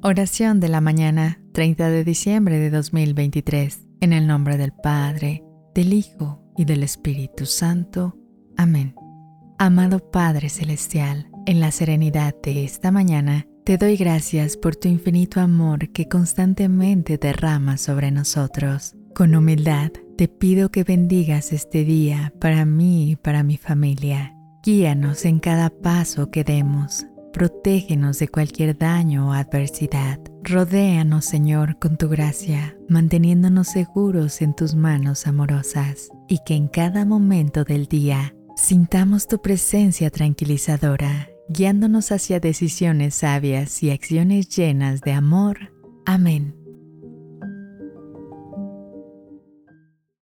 Oración de la mañana, 30 de diciembre de 2023, en el nombre del Padre, del Hijo y del Espíritu Santo. Amén. Amado Padre Celestial, en la serenidad de esta mañana, te doy gracias por tu infinito amor que constantemente derramas sobre nosotros. Con humildad, te pido que bendigas este día para mí y para mi familia. Guíanos en cada paso que demos Protégenos de cualquier daño o adversidad. Rodéanos, Señor, con tu gracia, manteniéndonos seguros en tus manos amorosas, y que en cada momento del día sintamos tu presencia tranquilizadora, guiándonos hacia decisiones sabias y acciones llenas de amor. Amén.